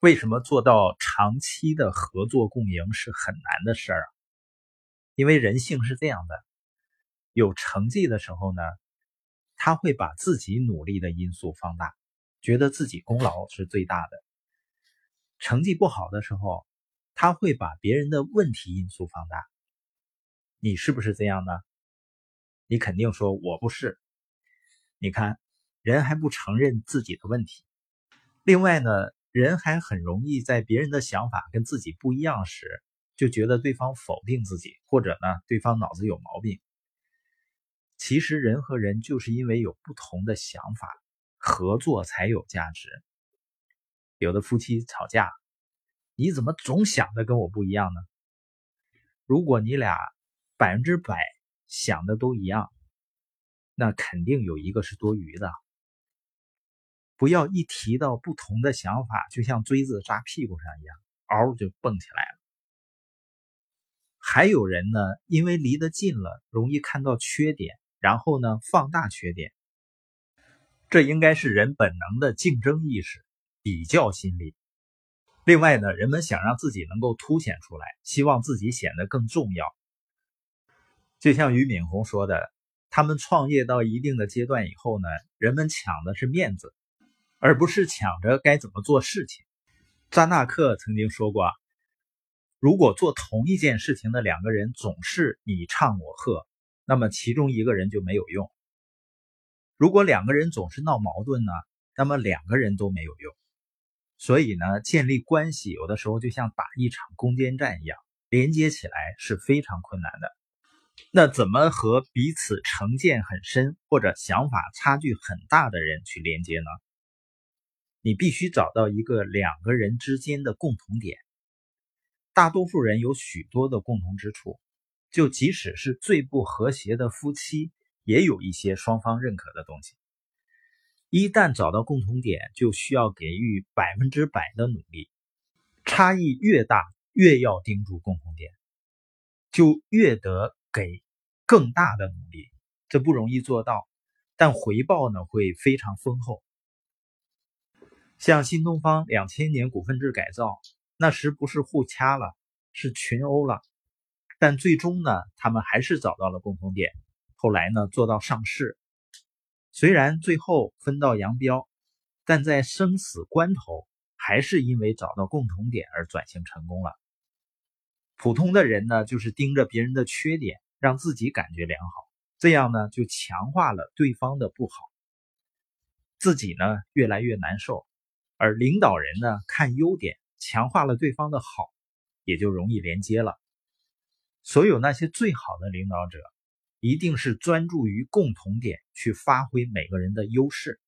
为什么做到长期的合作共赢是很难的事儿啊？因为人性是这样的，有成绩的时候呢，他会把自己努力的因素放大，觉得自己功劳是最大的；成绩不好的时候，他会把别人的问题因素放大。你是不是这样呢？你肯定说我不是。你看，人还不承认自己的问题。另外呢，人还很容易在别人的想法跟自己不一样时，就觉得对方否定自己，或者呢，对方脑子有毛病。其实人和人就是因为有不同的想法，合作才有价值。有的夫妻吵架，你怎么总想的跟我不一样呢？如果你俩百分之百想的都一样。那肯定有一个是多余的，不要一提到不同的想法，就像锥子扎屁股上一样，嗷就蹦起来了。还有人呢，因为离得近了，容易看到缺点，然后呢放大缺点。这应该是人本能的竞争意识、比较心理。另外呢，人们想让自己能够凸显出来，希望自己显得更重要。就像俞敏洪说的。他们创业到一定的阶段以后呢，人们抢的是面子，而不是抢着该怎么做事情。扎纳克曾经说过：“如果做同一件事情的两个人总是你唱我和，那么其中一个人就没有用；如果两个人总是闹矛盾呢，那么两个人都没有用。所以呢，建立关系有的时候就像打一场攻坚战一样，连接起来是非常困难的。”那怎么和彼此成见很深或者想法差距很大的人去连接呢？你必须找到一个两个人之间的共同点。大多数人有许多的共同之处，就即使是最不和谐的夫妻，也有一些双方认可的东西。一旦找到共同点，就需要给予百分之百的努力。差异越大，越要盯住共同点，就越得。给更大的努力，这不容易做到，但回报呢会非常丰厚。像新东方两千年股份制改造，那时不是互掐了，是群殴了，但最终呢，他们还是找到了共同点，后来呢做到上市。虽然最后分道扬镳，但在生死关头，还是因为找到共同点而转型成功了。普通的人呢，就是盯着别人的缺点，让自己感觉良好，这样呢就强化了对方的不好，自己呢越来越难受。而领导人呢看优点，强化了对方的好，也就容易连接了。所有那些最好的领导者，一定是专注于共同点，去发挥每个人的优势。